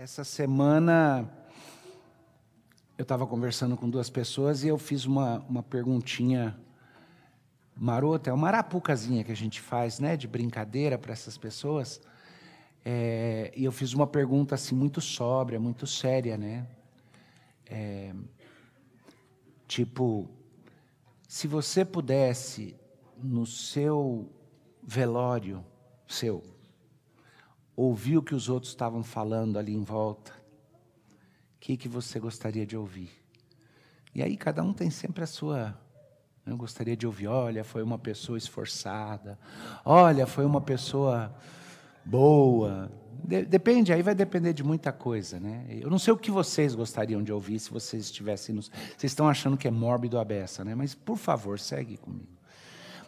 Essa semana eu estava conversando com duas pessoas e eu fiz uma, uma perguntinha marota, é uma arapucazinha que a gente faz, né, de brincadeira para essas pessoas. É, e eu fiz uma pergunta assim muito sóbria, muito séria, né? É, tipo, se você pudesse no seu velório, seu, ouvir o que os outros estavam falando ali em volta, o que, que você gostaria de ouvir? E aí cada um tem sempre a sua. Eu gostaria de ouvir, olha, foi uma pessoa esforçada, olha, foi uma pessoa boa. De depende, aí vai depender de muita coisa, né? Eu não sei o que vocês gostariam de ouvir se vocês estivessem nos. Vocês estão achando que é mórbido a beça, né? Mas por favor, segue comigo.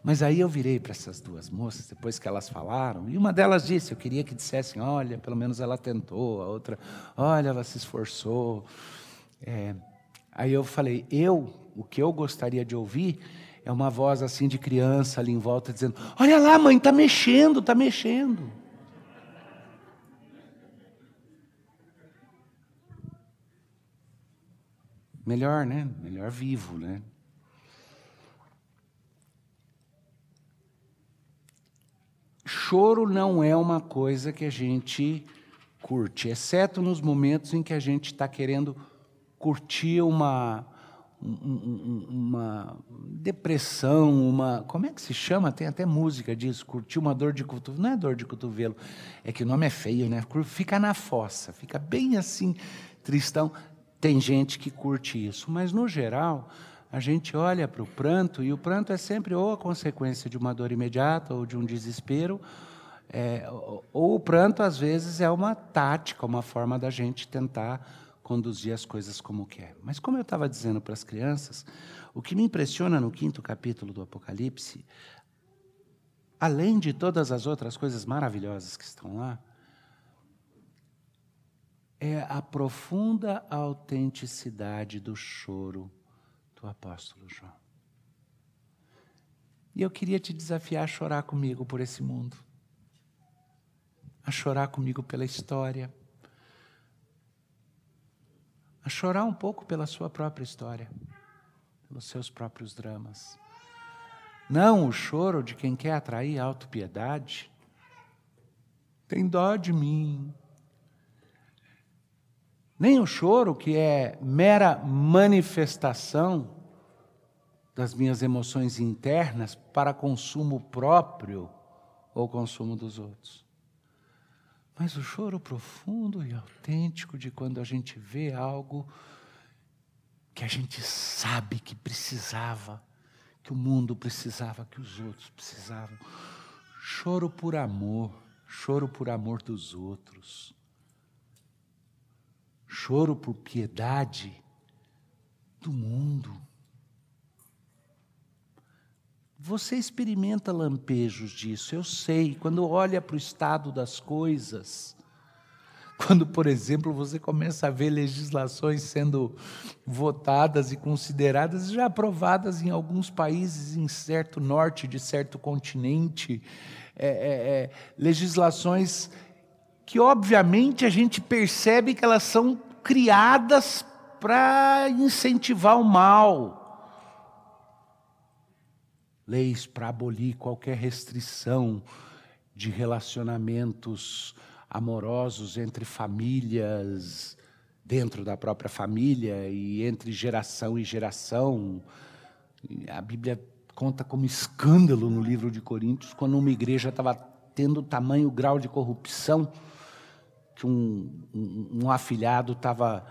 Mas aí eu virei para essas duas moças, depois que elas falaram, e uma delas disse: Eu queria que dissessem, olha, pelo menos ela tentou, a outra, olha, ela se esforçou. É, aí eu falei: Eu, o que eu gostaria de ouvir é uma voz assim de criança ali em volta dizendo: Olha lá, mãe, está mexendo, está mexendo. Melhor, né? Melhor vivo, né? Choro não é uma coisa que a gente curte, exceto nos momentos em que a gente está querendo curtir uma, uma depressão, uma. Como é que se chama? Tem até música disso, curtir uma dor de cotovelo. Não é dor de cotovelo, é que o nome é feio, né? Fica na fossa, fica bem assim, tristão. Tem gente que curte isso, mas no geral a gente olha para o pranto, e o pranto é sempre ou a consequência de uma dor imediata ou de um desespero, é, ou o pranto, às vezes, é uma tática, uma forma da gente tentar conduzir as coisas como quer. Mas, como eu estava dizendo para as crianças, o que me impressiona no quinto capítulo do Apocalipse, além de todas as outras coisas maravilhosas que estão lá, é a profunda autenticidade do choro do apóstolo João. E eu queria te desafiar a chorar comigo por esse mundo, a chorar comigo pela história, a chorar um pouco pela sua própria história, pelos seus próprios dramas. Não o choro de quem quer atrair autopiedade. Tem dó de mim, nem o choro, que é mera manifestação das minhas emoções internas para consumo próprio ou consumo dos outros. Mas o choro profundo e autêntico de quando a gente vê algo que a gente sabe que precisava, que o mundo precisava, que os outros precisavam. Choro por amor, choro por amor dos outros choro por piedade do mundo. Você experimenta lampejos disso, eu sei, quando olha para o estado das coisas. Quando, por exemplo, você começa a ver legislações sendo votadas e consideradas, já aprovadas em alguns países, em certo norte de certo continente, é, é, é, legislações que obviamente a gente percebe que elas são criadas para incentivar o mal. Leis para abolir qualquer restrição de relacionamentos amorosos entre famílias, dentro da própria família e entre geração e geração. A Bíblia conta como escândalo no livro de Coríntios quando uma igreja estava tendo tamanho grau de corrupção que um, um, um afilhado estava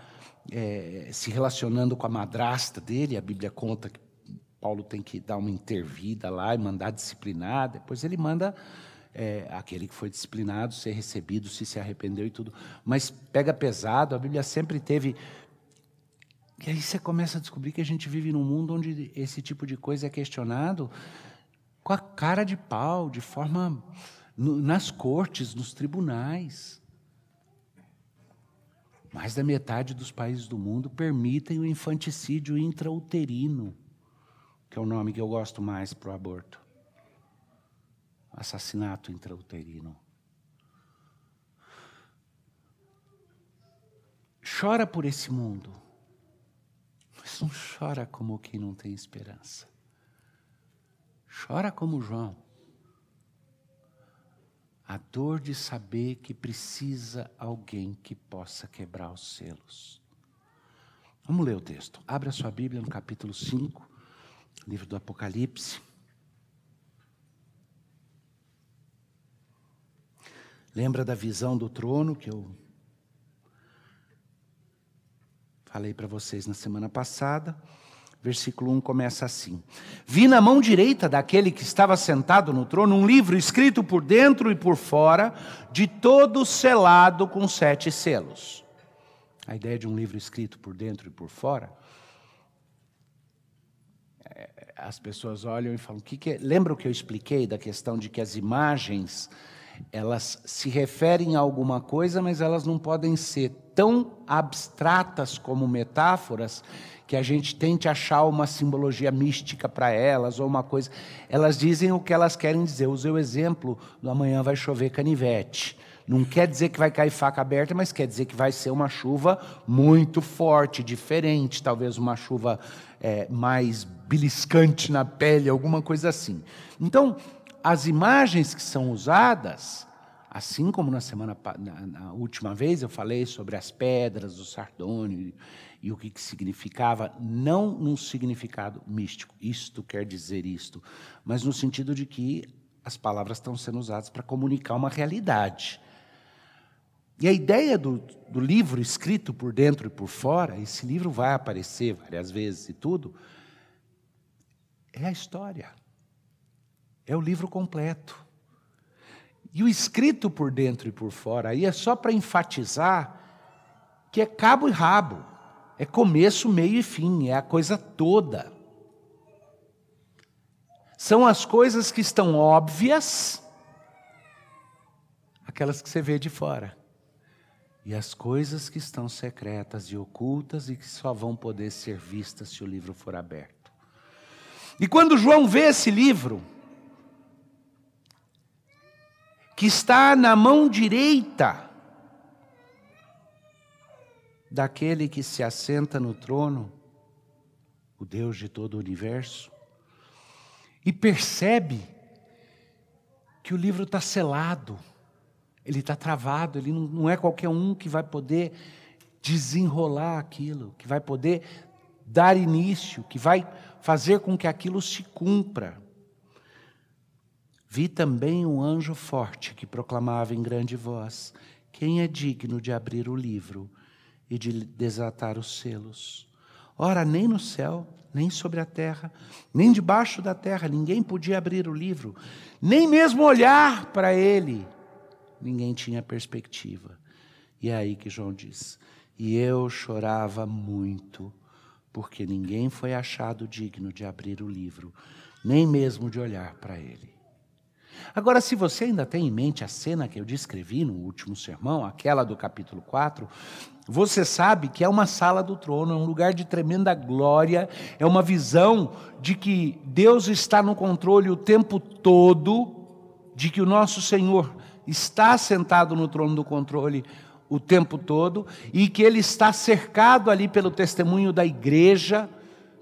é, se relacionando com a madrasta dele, a Bíblia conta que Paulo tem que dar uma intervida lá e mandar disciplinar, depois ele manda é, aquele que foi disciplinado ser recebido, se se arrependeu e tudo. Mas pega pesado, a Bíblia sempre teve. E aí você começa a descobrir que a gente vive num mundo onde esse tipo de coisa é questionado com a cara de pau, de forma. Nas cortes, nos tribunais. Mais da metade dos países do mundo permitem o infanticídio intrauterino, que é o nome que eu gosto mais para o aborto. Assassinato intrauterino. chora por esse mundo, mas não chora como quem não tem esperança. Chora como João. A dor de saber que precisa alguém que possa quebrar os selos. Vamos ler o texto. Abra sua Bíblia no capítulo 5, livro do Apocalipse. Lembra da visão do trono que eu falei para vocês na semana passada? Versículo 1 começa assim: Vi na mão direita daquele que estava sentado no trono um livro escrito por dentro e por fora, de todo selado com sete selos. A ideia de um livro escrito por dentro e por fora. É, as pessoas olham e falam: que que é? lembra o que eu expliquei da questão de que as imagens elas se referem a alguma coisa, mas elas não podem ser tão abstratas como metáforas que a gente tente achar uma simbologia mística para elas ou uma coisa. Elas dizem o que elas querem dizer. Usei o exemplo do amanhã vai chover canivete. Não quer dizer que vai cair faca aberta, mas quer dizer que vai ser uma chuva muito forte, diferente, talvez uma chuva é, mais beliscante na pele, alguma coisa assim. Então, as imagens que são usadas, assim como na semana na, na última vez eu falei sobre as pedras do sardônio e o que, que significava, não num significado místico, isto quer dizer isto, mas no sentido de que as palavras estão sendo usadas para comunicar uma realidade. E a ideia do, do livro escrito por dentro e por fora, esse livro vai aparecer várias vezes e tudo, é a história. É o livro completo. E o escrito por dentro e por fora, aí é só para enfatizar que é cabo e rabo, é começo, meio e fim, é a coisa toda. São as coisas que estão óbvias, aquelas que você vê de fora, e as coisas que estão secretas e ocultas e que só vão poder ser vistas se o livro for aberto. E quando João vê esse livro, que está na mão direita daquele que se assenta no trono, o Deus de todo o universo, e percebe que o livro está selado, ele está travado, ele não é qualquer um que vai poder desenrolar aquilo, que vai poder dar início, que vai fazer com que aquilo se cumpra. Vi também um anjo forte que proclamava em grande voz: Quem é digno de abrir o livro e de desatar os selos? Ora, nem no céu, nem sobre a terra, nem debaixo da terra, ninguém podia abrir o livro, nem mesmo olhar para ele. Ninguém tinha perspectiva. E é aí que João diz: E eu chorava muito, porque ninguém foi achado digno de abrir o livro, nem mesmo de olhar para ele. Agora, se você ainda tem em mente a cena que eu descrevi no último sermão, aquela do capítulo 4, você sabe que é uma sala do trono, é um lugar de tremenda glória, é uma visão de que Deus está no controle o tempo todo, de que o nosso Senhor está sentado no trono do controle o tempo todo e que ele está cercado ali pelo testemunho da igreja,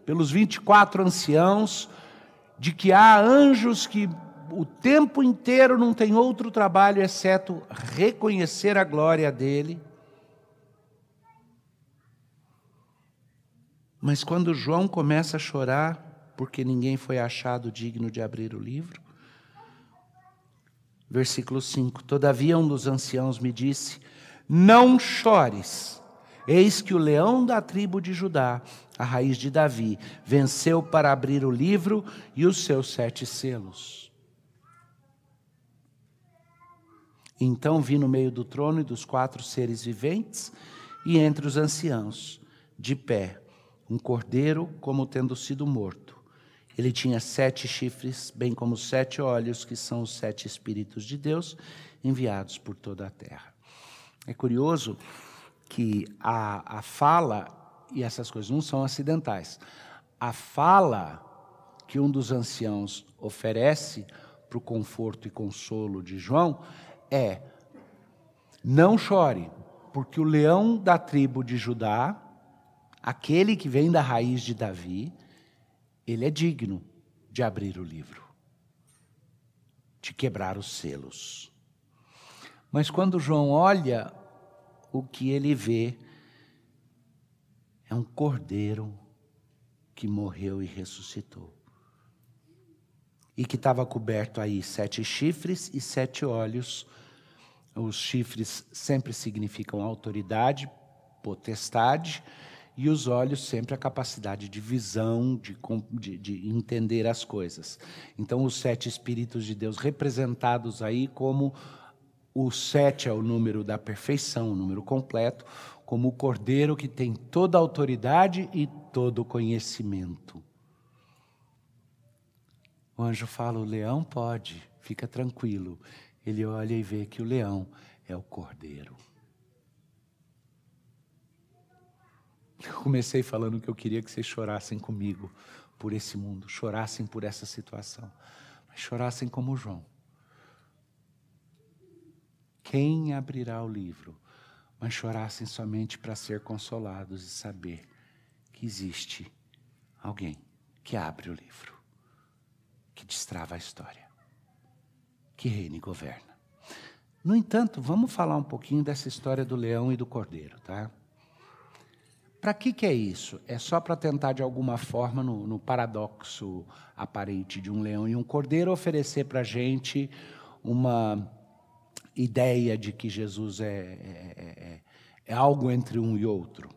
pelos 24 anciãos, de que há anjos que o tempo inteiro não tem outro trabalho exceto reconhecer a glória dele. Mas quando João começa a chorar, porque ninguém foi achado digno de abrir o livro, versículo 5: Todavia um dos anciãos me disse: Não chores, eis que o leão da tribo de Judá, a raiz de Davi, venceu para abrir o livro e os seus sete selos. Então vi no meio do trono e dos quatro seres viventes e entre os anciãos, de pé, um cordeiro como tendo sido morto. Ele tinha sete chifres, bem como sete olhos, que são os sete Espíritos de Deus enviados por toda a terra. É curioso que a, a fala, e essas coisas não são acidentais, a fala que um dos anciãos oferece para o conforto e consolo de João é: não chore, porque o leão da tribo de Judá, aquele que vem da raiz de Davi, ele é digno de abrir o livro, de quebrar os selos. Mas quando João olha, o que ele vê é um cordeiro que morreu e ressuscitou. E que estava coberto aí sete chifres e sete olhos. Os chifres sempre significam autoridade, potestade, e os olhos sempre a capacidade de visão, de, de, de, entender as coisas. Então, os sete Espíritos de Deus representados aí como o sete é o número da perfeição, o número completo, como o cordeiro que tem toda a autoridade e todo o conhecimento. O anjo fala: o leão pode, fica tranquilo. Ele olha e vê que o leão é o cordeiro. Eu comecei falando que eu queria que vocês chorassem comigo por esse mundo, chorassem por essa situação, mas chorassem como João. Quem abrirá o livro? mas chorassem somente para ser consolados e saber que existe alguém que abre o livro, que destrava a história, que reina e governa. No entanto, vamos falar um pouquinho dessa história do leão e do cordeiro, tá? Para que, que é isso? É só para tentar, de alguma forma, no, no, paradoxo aparente de um leão e um cordeiro, oferecer para a gente uma ideia de que Jesus é, é, é, é, algo entre um e outro.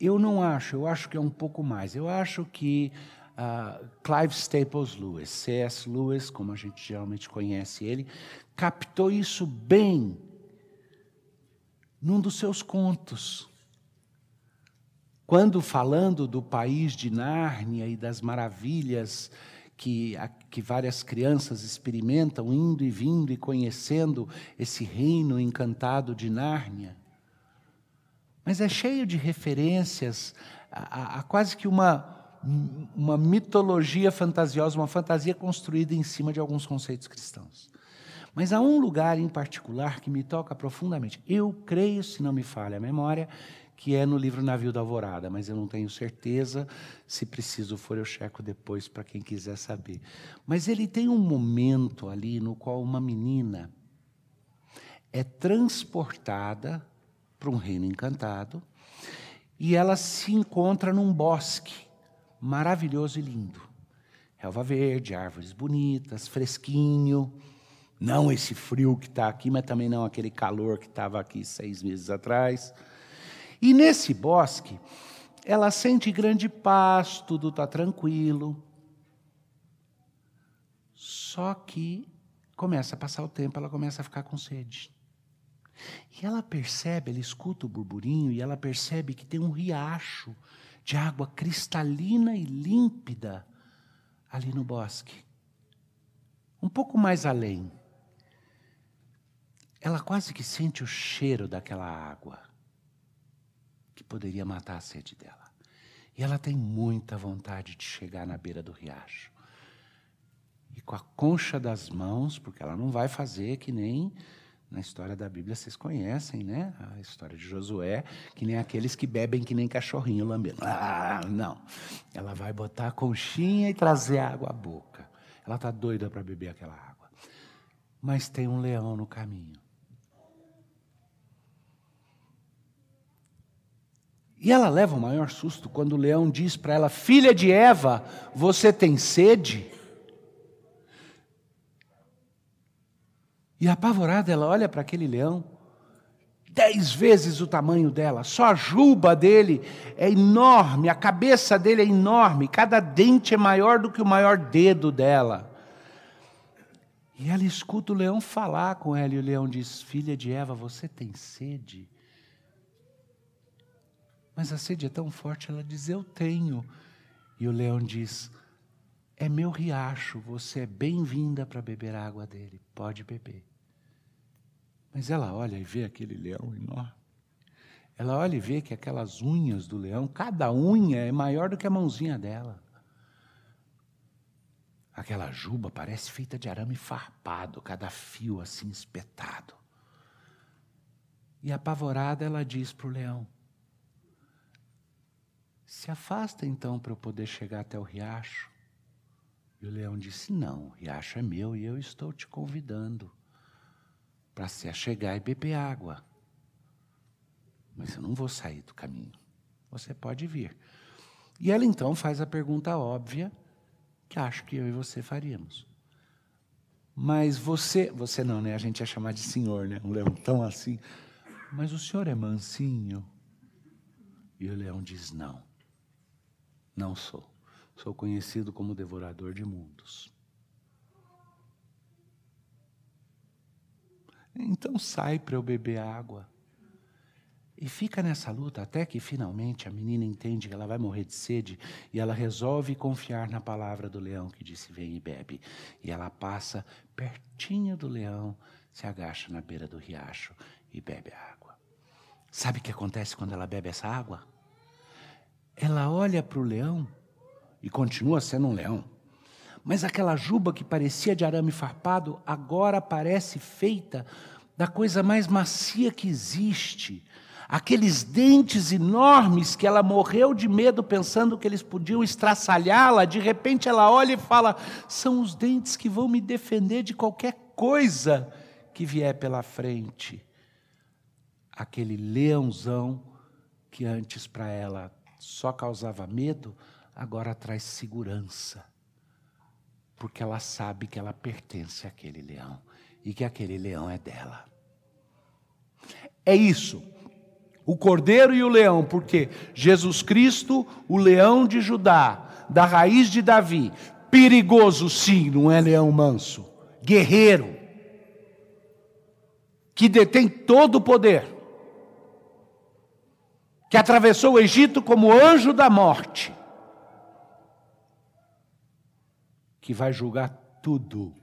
Eu não acho, eu acho que é um pouco mais. Eu acho que uh, Clive Staples Lewis, C.S. Lewis, como a gente geralmente conhece ele, captou isso bem num dos seus contos. Quando falando do país de Nárnia e das maravilhas que, a, que várias crianças experimentam indo e vindo e conhecendo esse reino encantado de Nárnia. Mas é cheio de referências a, a, a quase que uma, uma mitologia fantasiosa, uma fantasia construída em cima de alguns conceitos cristãos. Mas há um lugar em particular que me toca profundamente. Eu creio, se não me falha a memória, que é no livro Navio da Alvorada, mas eu não tenho certeza. Se preciso for, eu checo depois para quem quiser saber. Mas ele tem um momento ali no qual uma menina é transportada para um reino encantado e ela se encontra num bosque maravilhoso e lindo. Relva verde, árvores bonitas, fresquinho. Não esse frio que está aqui, mas também não aquele calor que estava aqui seis meses atrás. E nesse bosque, ela sente grande paz, tudo está tranquilo. Só que começa a passar o tempo, ela começa a ficar com sede. E ela percebe, ela escuta o burburinho e ela percebe que tem um riacho de água cristalina e límpida ali no bosque. Um pouco mais além. Ela quase que sente o cheiro daquela água que poderia matar a sede dela. E ela tem muita vontade de chegar na beira do riacho. E com a concha das mãos, porque ela não vai fazer que nem na história da Bíblia vocês conhecem, né? A história de Josué, que nem aqueles que bebem que nem cachorrinho lambendo. Ah, não. Ela vai botar a conchinha e trazer água à boca. Ela está doida para beber aquela água. Mas tem um leão no caminho. E ela leva o maior susto quando o leão diz para ela: Filha de Eva, você tem sede? E apavorada, ela olha para aquele leão, dez vezes o tamanho dela, só a juba dele é enorme, a cabeça dele é enorme, cada dente é maior do que o maior dedo dela. E ela escuta o leão falar com ela, e o leão diz: Filha de Eva, você tem sede? Mas a sede é tão forte, ela diz: Eu tenho. E o leão diz: É meu riacho, você é bem-vinda para beber a água dele, pode beber. Mas ela olha e vê aquele leão enorme. Ela olha e vê que aquelas unhas do leão, cada unha é maior do que a mãozinha dela. Aquela juba parece feita de arame farpado, cada fio assim espetado. E apavorada, ela diz para o leão: Se afasta então para eu poder chegar até o riacho. E o leão disse: Não, o riacho é meu e eu estou te convidando para se chegar e beber água. Mas eu não vou sair do caminho. Você pode vir. E ela então faz a pergunta óbvia que acho que eu e você faríamos. Mas você, você não, né? A gente ia chamar de senhor, né? Um leão tão assim. Mas o senhor é mansinho? E o leão diz: Não, não sou. Sou conhecido como devorador de mundos. Então sai para eu beber água. E fica nessa luta até que finalmente a menina entende que ela vai morrer de sede e ela resolve confiar na palavra do leão que disse: Vem e bebe. E ela passa pertinho do leão, se agacha na beira do riacho e bebe a água. Sabe o que acontece quando ela bebe essa água? Ela olha para o leão e continua sendo um leão. Mas aquela juba que parecia de arame farpado agora parece feita da coisa mais macia que existe aqueles dentes enormes que ela morreu de medo pensando que eles podiam estraçalhá-la, de repente ela olha e fala: são os dentes que vão me defender de qualquer coisa que vier pela frente. Aquele leãozão que antes para ela só causava medo, agora traz segurança. Porque ela sabe que ela pertence àquele leão e que aquele leão é dela. É isso o cordeiro e o leão, porque Jesus Cristo, o leão de Judá, da raiz de Davi, perigoso sim, não é leão manso, guerreiro, que detém todo o poder, que atravessou o Egito como anjo da morte, que vai julgar tudo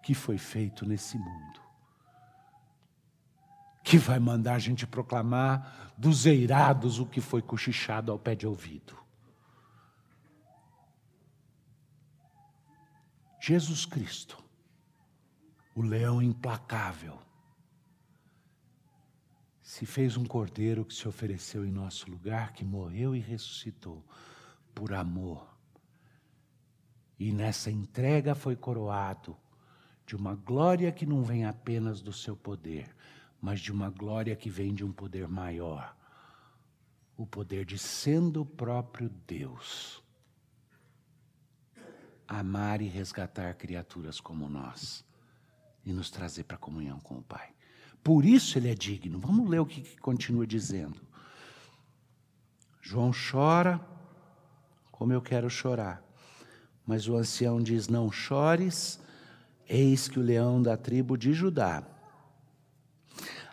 que foi feito nesse mundo que vai mandar a gente proclamar dos eirados o que foi cochichado ao pé de ouvido. Jesus Cristo, o leão implacável, se fez um cordeiro que se ofereceu em nosso lugar, que morreu e ressuscitou por amor. E nessa entrega foi coroado de uma glória que não vem apenas do seu poder, mas de uma glória que vem de um poder maior o poder de, sendo o próprio Deus, amar e resgatar criaturas como nós e nos trazer para a comunhão com o Pai. Por isso ele é digno. Vamos ler o que, que continua dizendo. João chora como eu quero chorar. Mas o ancião diz: Não chores, eis que o leão da tribo de Judá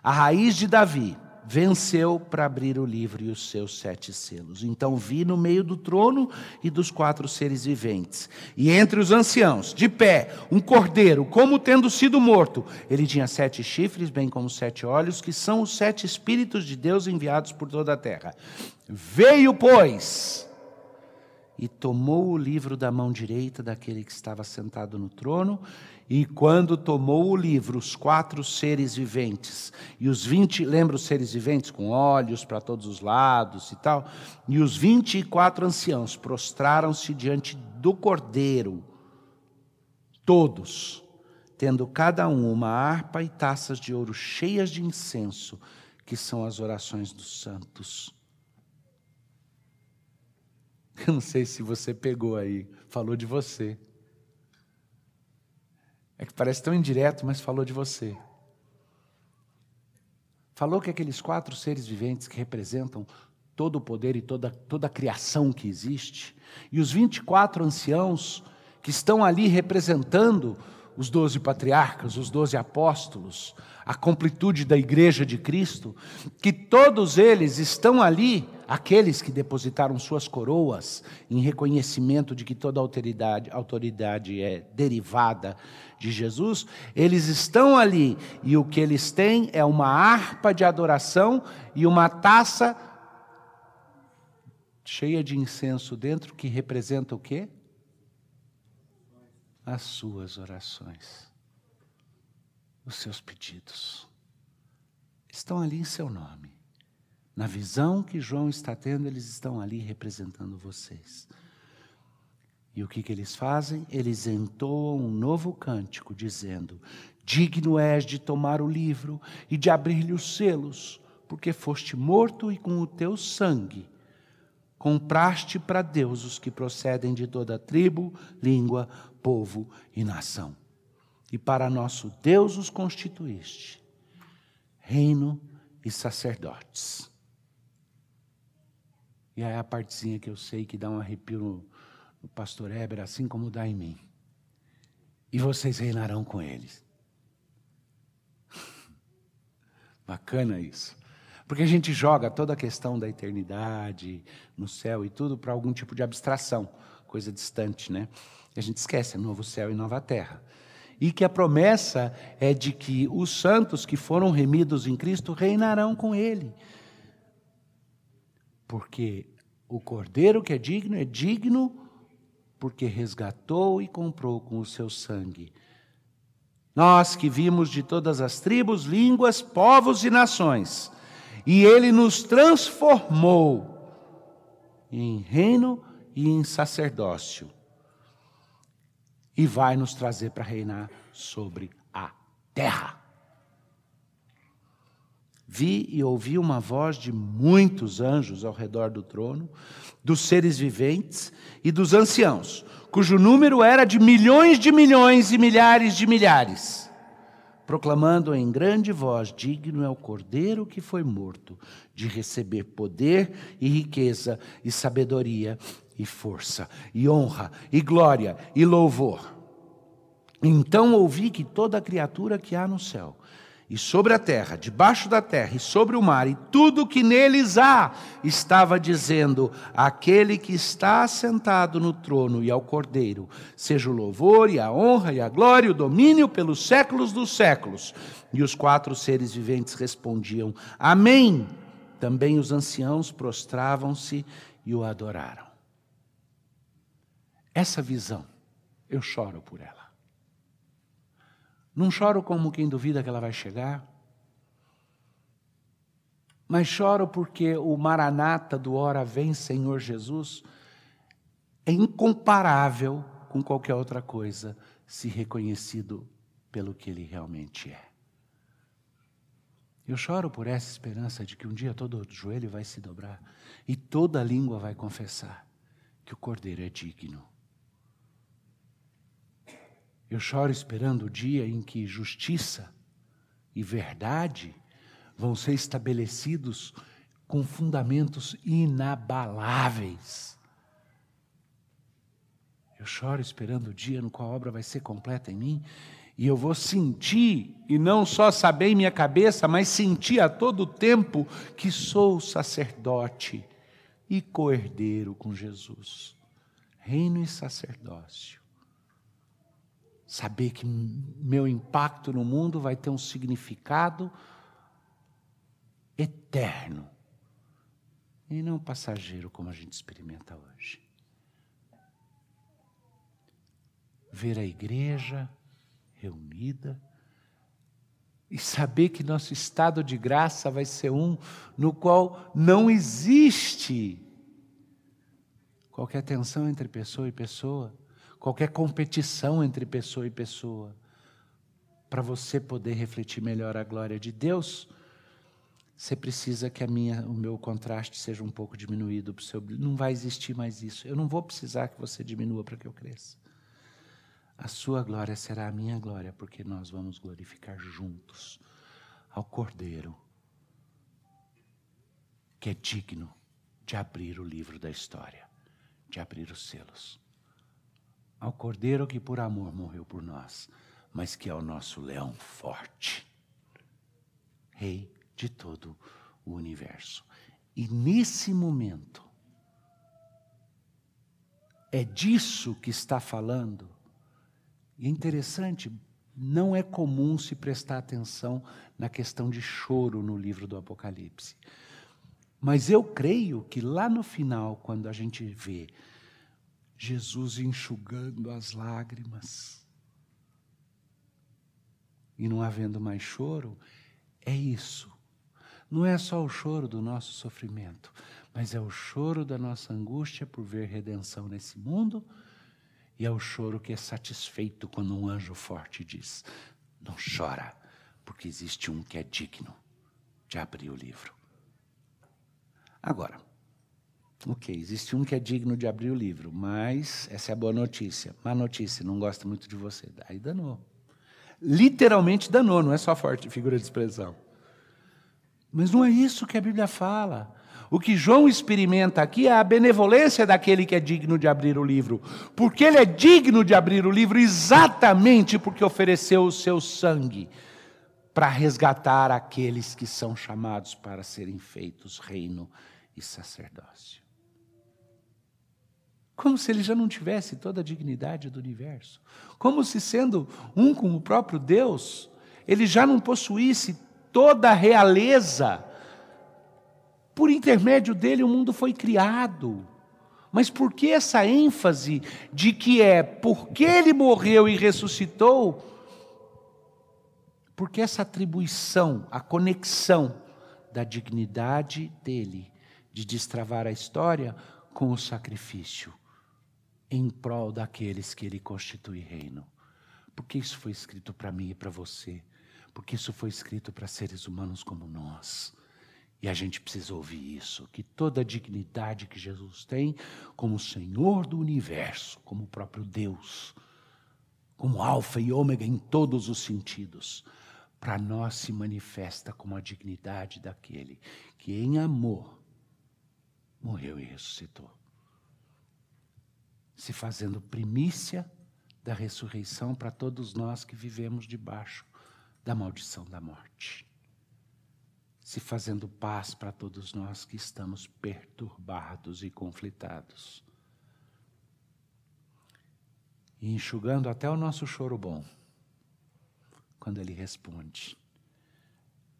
a raiz de Davi venceu para abrir o livro e os seus sete selos. Então vi no meio do trono e dos quatro seres viventes, e entre os anciãos, de pé, um cordeiro, como tendo sido morto. Ele tinha sete chifres, bem como sete olhos, que são os sete espíritos de Deus enviados por toda a terra. Veio, pois, e tomou o livro da mão direita daquele que estava sentado no trono, e quando tomou o livro, os quatro seres viventes, e os vinte, lembra os seres viventes com olhos para todos os lados e tal, e os vinte e quatro anciãos prostraram-se diante do cordeiro, todos, tendo cada um uma harpa e taças de ouro cheias de incenso, que são as orações dos santos. Eu não sei se você pegou aí, falou de você. É que parece tão indireto, mas falou de você. Falou que aqueles quatro seres viventes que representam todo o poder e toda, toda a criação que existe, e os 24 anciãos que estão ali representando os doze patriarcas, os doze apóstolos, a completude da igreja de Cristo, que todos eles estão ali, aqueles que depositaram suas coroas em reconhecimento de que toda autoridade, autoridade é derivada de Jesus, eles estão ali e o que eles têm é uma harpa de adoração e uma taça cheia de incenso dentro que representa o quê? As suas orações, os seus pedidos. estão ali em seu nome. Na visão que João está tendo, eles estão ali representando vocês. E o que, que eles fazem? Eles entoam um novo cântico, dizendo: Digno és de tomar o livro e de abrir-lhe os selos, porque foste morto e com o teu sangue compraste para Deus os que procedem de toda tribo, língua, povo e nação. E para nosso Deus os constituíste, reino e sacerdotes. E aí a partezinha que eu sei que dá um arrepio no, no pastor Heber, assim como dá em mim. E vocês reinarão com eles. Bacana isso. Porque a gente joga toda a questão da eternidade no céu e tudo para algum tipo de abstração, coisa distante, né? E a gente esquece, é novo céu e nova terra. E que a promessa é de que os santos que foram remidos em Cristo reinarão com Ele. Porque o cordeiro que é digno é digno porque resgatou e comprou com o seu sangue. Nós que vimos de todas as tribos, línguas, povos e nações e ele nos transformou em reino e em sacerdócio. E vai nos trazer para reinar sobre a terra. Vi e ouvi uma voz de muitos anjos ao redor do trono, dos seres viventes e dos anciãos, cujo número era de milhões de milhões e milhares de milhares proclamando em grande voz: Digno é o cordeiro que foi morto de receber poder e riqueza e sabedoria e força e honra e glória e louvor. Então ouvi que toda criatura que há no céu e sobre a terra, debaixo da terra e sobre o mar, e tudo que neles há, estava dizendo: aquele que está sentado no trono e ao cordeiro, seja o louvor e a honra e a glória e o domínio pelos séculos dos séculos. E os quatro seres viventes respondiam: Amém. Também os anciãos prostravam-se e o adoraram. Essa visão, eu choro por ela. Não choro como quem duvida que ela vai chegar, mas choro porque o maranata do Ora Vem Senhor Jesus é incomparável com qualquer outra coisa, se reconhecido pelo que ele realmente é. Eu choro por essa esperança de que um dia todo joelho vai se dobrar e toda língua vai confessar que o Cordeiro é digno. Eu choro esperando o dia em que justiça e verdade vão ser estabelecidos com fundamentos inabaláveis. Eu choro esperando o dia no qual a obra vai ser completa em mim e eu vou sentir, e não só saber em minha cabeça, mas sentir a todo tempo que sou sacerdote e coerdeiro com Jesus. Reino e sacerdócio saber que meu impacto no mundo vai ter um significado eterno e não passageiro como a gente experimenta hoje. Ver a igreja reunida e saber que nosso estado de graça vai ser um no qual não existe qualquer tensão entre pessoa e pessoa qualquer competição entre pessoa e pessoa. Para você poder refletir melhor a glória de Deus, você precisa que a minha, o meu contraste seja um pouco diminuído para o seu Não vai existir mais isso. Eu não vou precisar que você diminua para que eu cresça. A sua glória será a minha glória, porque nós vamos glorificar juntos ao Cordeiro, que é digno de abrir o livro da história, de abrir os selos ao Cordeiro que por amor morreu por nós, mas que é o nosso leão forte, Rei de todo o universo. E nesse momento, é disso que está falando. E é interessante, não é comum se prestar atenção na questão de choro no livro do Apocalipse. Mas eu creio que lá no final, quando a gente vê Jesus enxugando as lágrimas. E não havendo mais choro, é isso. Não é só o choro do nosso sofrimento, mas é o choro da nossa angústia por ver redenção nesse mundo, e é o choro que é satisfeito quando um anjo forte diz: Não chora, porque existe um que é digno de abrir o livro. Agora, ok, existe um que é digno de abrir o livro, mas essa é a boa notícia. Má notícia, não gosta muito de você. Aí danou. Literalmente danou, não é só forte figura de expressão. Mas não é isso que a Bíblia fala. O que João experimenta aqui é a benevolência daquele que é digno de abrir o livro. Porque ele é digno de abrir o livro exatamente porque ofereceu o seu sangue para resgatar aqueles que são chamados para serem feitos reino e sacerdócio. Como se ele já não tivesse toda a dignidade do universo. Como se, sendo um com o próprio Deus, ele já não possuísse toda a realeza. Por intermédio dele, o mundo foi criado. Mas por que essa ênfase de que é porque ele morreu e ressuscitou? Porque essa atribuição, a conexão da dignidade dele de destravar a história com o sacrifício em prol daqueles que ele constitui reino. Porque isso foi escrito para mim e para você porque isso foi escrito para seres humanos como nós. E a gente precisa ouvir isso, que toda a dignidade que Jesus tem como Senhor do universo, como o próprio Deus, como alfa e ômega em todos os sentidos, para nós se manifesta como a dignidade daquele que em amor morreu e ressuscitou. Se fazendo primícia da ressurreição para todos nós que vivemos debaixo da maldição da morte, se fazendo paz para todos nós que estamos perturbados e conflitados, e enxugando até o nosso choro bom, quando ele responde: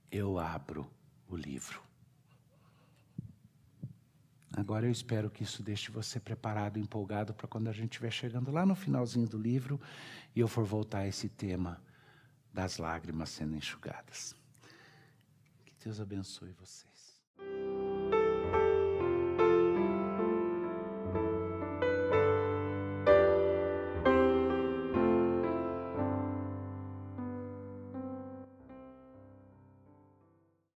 Eu abro o livro. Agora eu espero que isso deixe você preparado, empolgado para quando a gente estiver chegando lá no finalzinho do livro e eu for voltar a esse tema das lágrimas sendo enxugadas. Que Deus abençoe vocês.